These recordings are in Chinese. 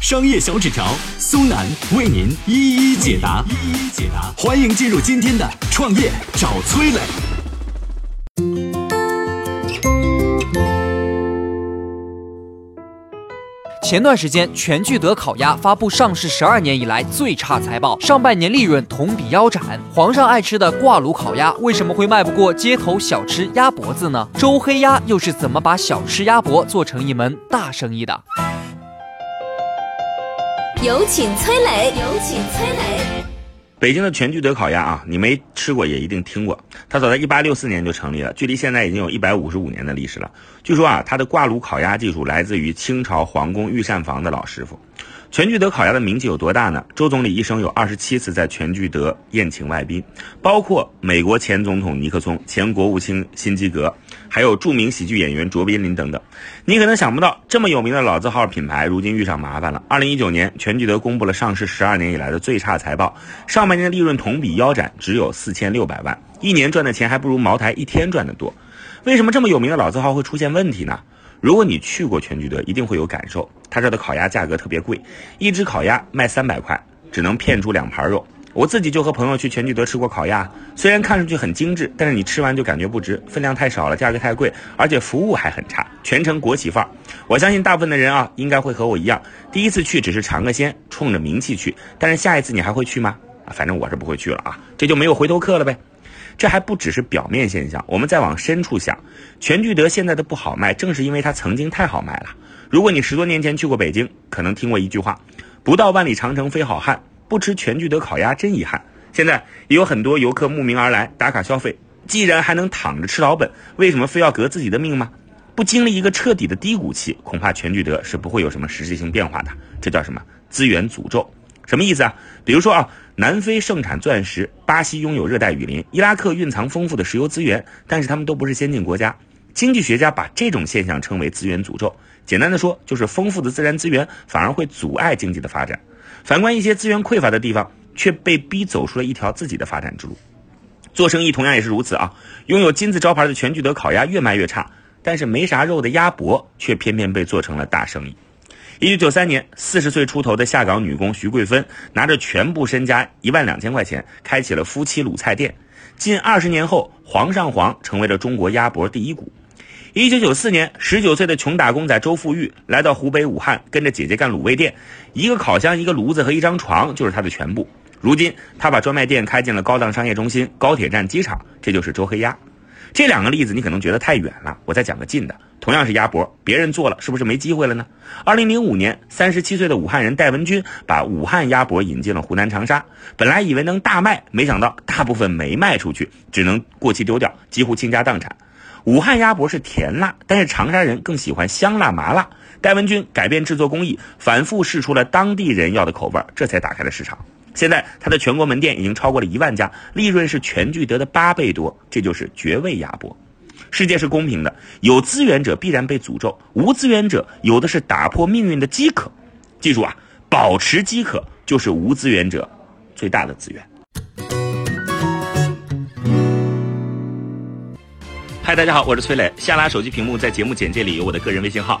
商业小纸条苏南为您一一解答，一一解答。欢迎进入今天的创业找崔磊。前段时间，全聚德烤鸭发布上市十二年以来最差财报，上半年利润同比腰斩。皇上爱吃的挂炉烤鸭为什么会卖不过街头小吃鸭脖子呢？周黑鸭又是怎么把小吃鸭脖做成一门大生意的？有请崔磊，有请崔磊。北京的全聚德烤鸭啊，你没吃过也一定听过。它早在一八六四年就成立了，距离现在已经有一百五十五年的历史了。据说啊，它的挂炉烤鸭技术来自于清朝皇宫御膳房的老师傅。全聚德烤鸭的名气有多大呢？周总理一生有二十七次在全聚德宴请外宾，包括美国前总统尼克松、前国务卿辛基格，还有著名喜剧演员卓别林等等。你可能想不到，这么有名的老字号品牌，如今遇上麻烦了。二零一九年，全聚德公布了上市十二年以来的最差财报，上半年的利润同比腰斩，只有四千六百万，一年赚的钱还不如茅台一天赚的多。为什么这么有名的老字号会出现问题呢？如果你去过全聚德，一定会有感受。他这的烤鸭价格特别贵，一只烤鸭卖三百块，只能片出两盘肉。我自己就和朋友去全聚德吃过烤鸭，虽然看上去很精致，但是你吃完就感觉不值，分量太少了，价格太贵，而且服务还很差，全程国企范儿。我相信大部分的人啊，应该会和我一样，第一次去只是尝个鲜，冲着名气去。但是下一次你还会去吗？反正我是不会去了啊，这就没有回头客了呗。这还不只是表面现象，我们再往深处想，全聚德现在的不好卖，正是因为它曾经太好卖了。如果你十多年前去过北京，可能听过一句话：“不到万里长城非好汉，不吃全聚德烤鸭真遗憾。”现在也有很多游客慕名而来打卡消费，既然还能躺着吃老本，为什么非要革自己的命吗？不经历一个彻底的低谷期，恐怕全聚德是不会有什么实质性变化的。这叫什么？资源诅咒？什么意思啊？比如说啊。南非盛产钻石，巴西拥有热带雨林，伊拉克蕴藏丰富的石油资源，但是他们都不是先进国家。经济学家把这种现象称为资源诅咒。简单的说，就是丰富的自然资源反而会阻碍经济的发展。反观一些资源匮乏的地方，却被逼走出了一条自己的发展之路。做生意同样也是如此啊！拥有金字招牌的全聚德烤鸭越卖越差，但是没啥肉的鸭脖却偏偏被做成了大生意。一九九三年，四十岁出头的下岗女工徐桂芬拿着全部身家一万两千块钱，开启了夫妻卤菜店。近二十年后，皇上皇成为了中国鸭脖第一股。一九九四年，十九岁的穷打工仔周富裕来到湖北武汉，跟着姐姐干卤味店，一个烤箱、一个炉子和一张床就是他的全部。如今，他把专卖店开进了高档商业中心、高铁站、机场，这就是周黑鸭。这两个例子你可能觉得太远了，我再讲个近的。同样是鸭脖，别人做了是不是没机会了呢？二零零五年，三十七岁的武汉人戴文军把武汉鸭脖引进了湖南长沙，本来以为能大卖，没想到大部分没卖出去，只能过期丢掉，几乎倾家荡产。武汉鸭脖是甜辣，但是长沙人更喜欢香辣麻辣。戴文军改变制作工艺，反复试出了当地人要的口味，这才打开了市场。现在他的全国门店已经超过了一万家，利润是全聚德的八倍多，这就是绝味鸭脖。世界是公平的，有资源者必然被诅咒，无资源者有的是打破命运的饥渴。记住啊，保持饥渴就是无资源者最大的资源。嗨，大家好，我是崔磊。下拉手机屏幕，在节目简介里有我的个人微信号。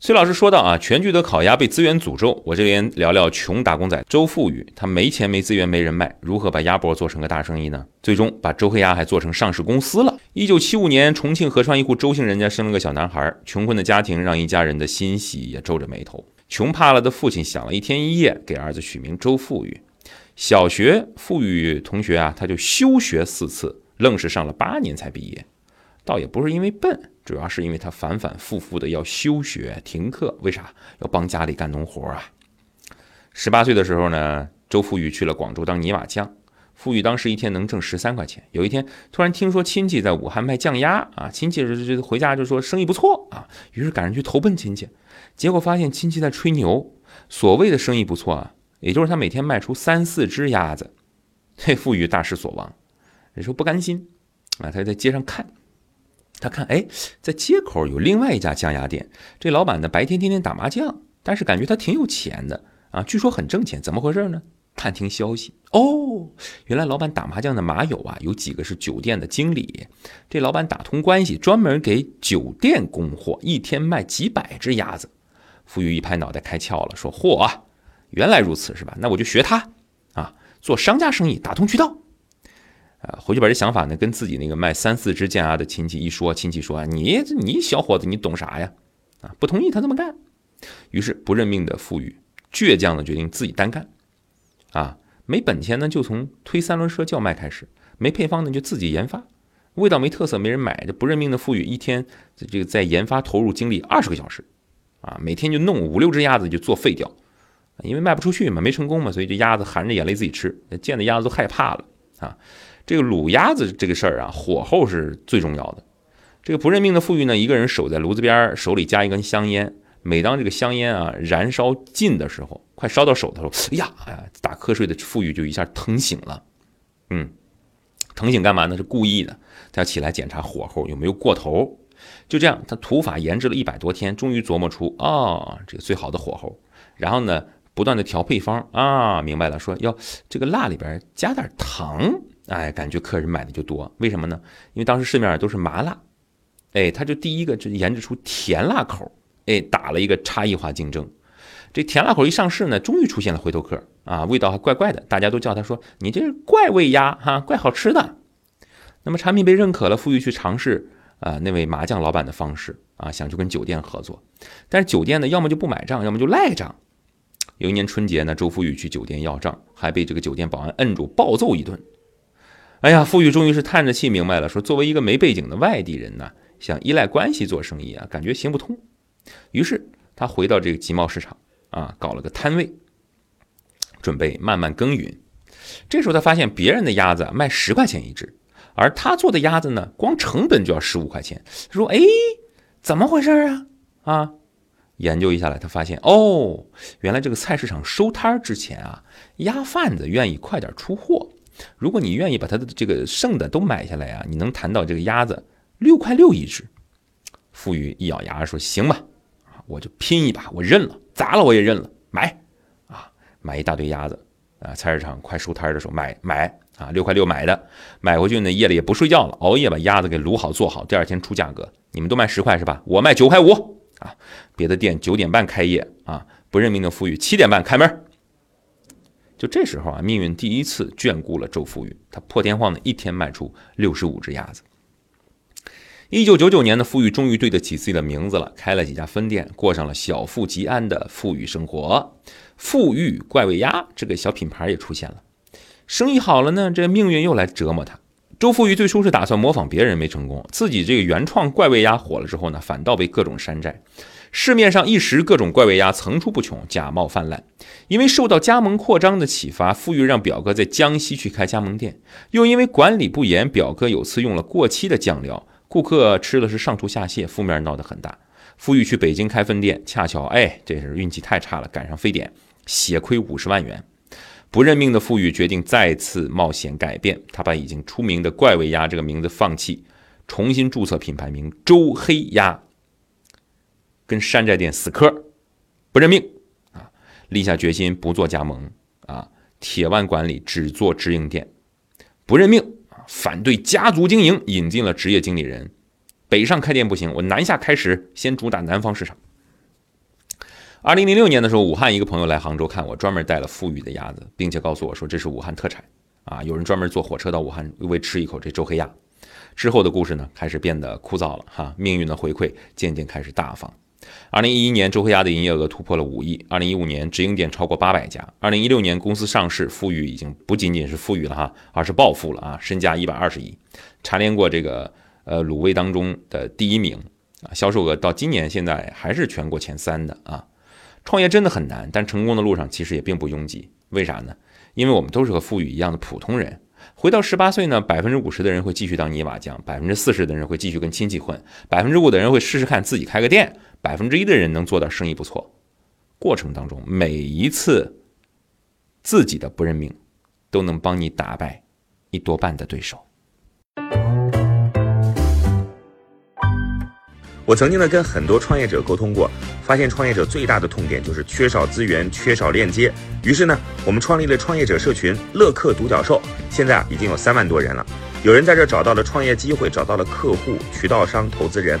崔老师说到啊，全聚德烤鸭被资源诅咒。我这边聊聊穷打工仔周富裕，他没钱、没资源、没人脉，如何把鸭脖做成个大生意呢？最终把周黑鸭还做成上市公司了。一九七五年，重庆合川一户周姓人家生了个小男孩，穷困的家庭让一家人的欣喜也皱着眉头。穷怕了的父亲想了一天一夜，给儿子取名周富裕。小学富裕同学啊，他就休学四次，愣是上了八年才毕业。倒也不是因为笨，主要是因为他反反复复的要休学停课，为啥要帮家里干农活啊？十八岁的时候呢，周富裕去了广州当泥瓦匠。富裕当时一天能挣十三块钱。有一天突然听说亲戚在武汉卖酱鸭啊，亲戚这这回家就说生意不错啊，于是赶上去投奔亲戚。结果发现亲戚在吹牛，所谓的生意不错啊，也就是他每天卖出三四只鸭子。这富裕大失所望，你说不甘心啊，他就在街上看，他看哎，在街口有另外一家酱鸭店，这老板呢白天天天打麻将，但是感觉他挺有钱的啊，据说很挣钱，怎么回事呢？探听消息哦，原来老板打麻将的麻友啊，有几个是酒店的经理。这老板打通关系，专门给酒店供货，一天卖几百只鸭子。富裕一拍脑袋开窍了，说：“嚯啊，原来如此是吧？那我就学他啊，做商家生意，打通渠道。”啊，回去把这想法呢跟自己那个卖三四只酱鸭的亲戚一说，亲戚说啊：“你你小伙子，你懂啥呀？啊，不同意他这么干。”于是不认命的富裕倔强的决定自己单干。啊，没本钱呢，就从推三轮车叫卖开始；没配方呢，就自己研发。味道没特色，没人买。这不认命的富裕，一天这个在研发投入精力二十个小时，啊，每天就弄五六只鸭子就做废掉，因为卖不出去嘛，没成功嘛，所以这鸭子含着眼泪自己吃。见的鸭子都害怕了啊。这个卤鸭子这个事儿啊，火候是最重要的。这个不认命的富裕呢，一个人守在炉子边，手里夹一根香烟。每当这个香烟啊燃烧尽的时候，快烧到手的时候，呀，哎呀，打瞌睡的富裕就一下疼醒了。嗯，疼醒干嘛呢？是故意的，他要起来检查火候有没有过头。就这样，他土法研制了一百多天，终于琢磨出啊这个最好的火候。然后呢，不断的调配方啊，明白了，说要这个辣里边加点糖，哎，感觉客人买的就多。为什么呢？因为当时市面上都是麻辣，哎，他就第一个就研制出甜辣口。哎，打了一个差异化竞争，这甜辣口一上市呢，终于出现了回头客啊，味道还怪怪的，大家都叫他说你这是怪味鸭哈，怪好吃的。那么产品被认可了，富裕去尝试啊那位麻将老板的方式啊，想去跟酒店合作，但是酒店呢，要么就不买账，要么就赖账。有一年春节呢，周富裕去酒店要账，还被这个酒店保安摁住暴揍一顿。哎呀，富裕终于是叹着气明白了，说作为一个没背景的外地人呢，想依赖关系做生意啊，感觉行不通。于是他回到这个集贸市场啊，搞了个摊位，准备慢慢耕耘。这时候他发现别人的鸭子卖十块钱一只，而他做的鸭子呢，光成本就要十五块钱。他说：“哎，怎么回事啊？”啊，研究一下来，他发现哦，原来这个菜市场收摊之前啊，鸭贩子愿意快点出货。如果你愿意把他的这个剩的都买下来啊，你能谈到这个鸭子六块六一只。富裕一咬牙说：“行吧，我就拼一把，我认了，砸了我也认了，买啊，买一大堆鸭子啊！菜市场快收摊的时候买买啊，六块六买的，买回去呢，夜里也不睡觉了，熬夜把鸭子给卤好做好，第二天出价格，你们都卖十块是吧？我卖九块五啊！别的店九点半开业啊，不认命的富裕七点半开门。就这时候啊，命运第一次眷顾了周富裕，他破天荒的一天卖出六十五只鸭子。”一九九九年的富裕终于对得起自己的名字了，开了几家分店，过上了小富即安的富裕生活。富裕怪味鸭这个小品牌也出现了，生意好了呢，这命运又来折磨他。周富裕最初是打算模仿别人，没成功，自己这个原创怪味鸭火了之后呢，反倒被各种山寨。市面上一时各种怪味鸭层出不穷，假冒泛滥。因为受到加盟扩张的启发，富裕让表哥在江西去开加盟店，又因为管理不严，表哥有次用了过期的酱料。顾客吃的是上吐下泻，负面闹得很大。富裕去北京开分店，恰巧哎，这是运气太差了，赶上非典，血亏五十万元。不认命的富裕决定再次冒险改变，他把已经出名的怪味鸭这个名字放弃，重新注册品牌名周黑鸭，跟山寨店死磕，不认命啊！立下决心不做加盟啊，铁腕管理，只做直营店，不认命啊。反对家族经营，引进了职业经理人。北上开店不行，我南下开始，先主打南方市场。二零零六年的时候，武汉一个朋友来杭州看我，专门带了富裕的鸭子，并且告诉我说这是武汉特产啊。有人专门坐火车到武汉为吃一口这周黑鸭。之后的故事呢，开始变得枯燥了哈。命运的回馈渐渐开始大方。二零一一年，周黑鸭的营业额突破了五亿。二零一五年，直营店超过八百家。二零一六年，公司上市，富裕已经不仅仅是富裕了哈，而是暴富了啊，身价一百二十亿，蝉联过这个呃卤味当中的第一名啊，销售额到今年现在还是全国前三的啊。创业真的很难，但成功的路上其实也并不拥挤。为啥呢？因为我们都是和富裕一样的普通人。回到十八岁呢，百分之五十的人会继续当泥瓦匠，百分之四十的人会继续跟亲戚混，百分之五的人会试试看自己开个店，百分之一的人能做到生意不错。过程当中，每一次自己的不认命，都能帮你打败一多半的对手。我曾经呢跟很多创业者沟通过，发现创业者最大的痛点就是缺少资源、缺少链接。于是呢，我们创立了创业者社群“乐客独角兽”，现在啊已经有三万多人了。有人在这找到了创业机会，找到了客户、渠道商、投资人。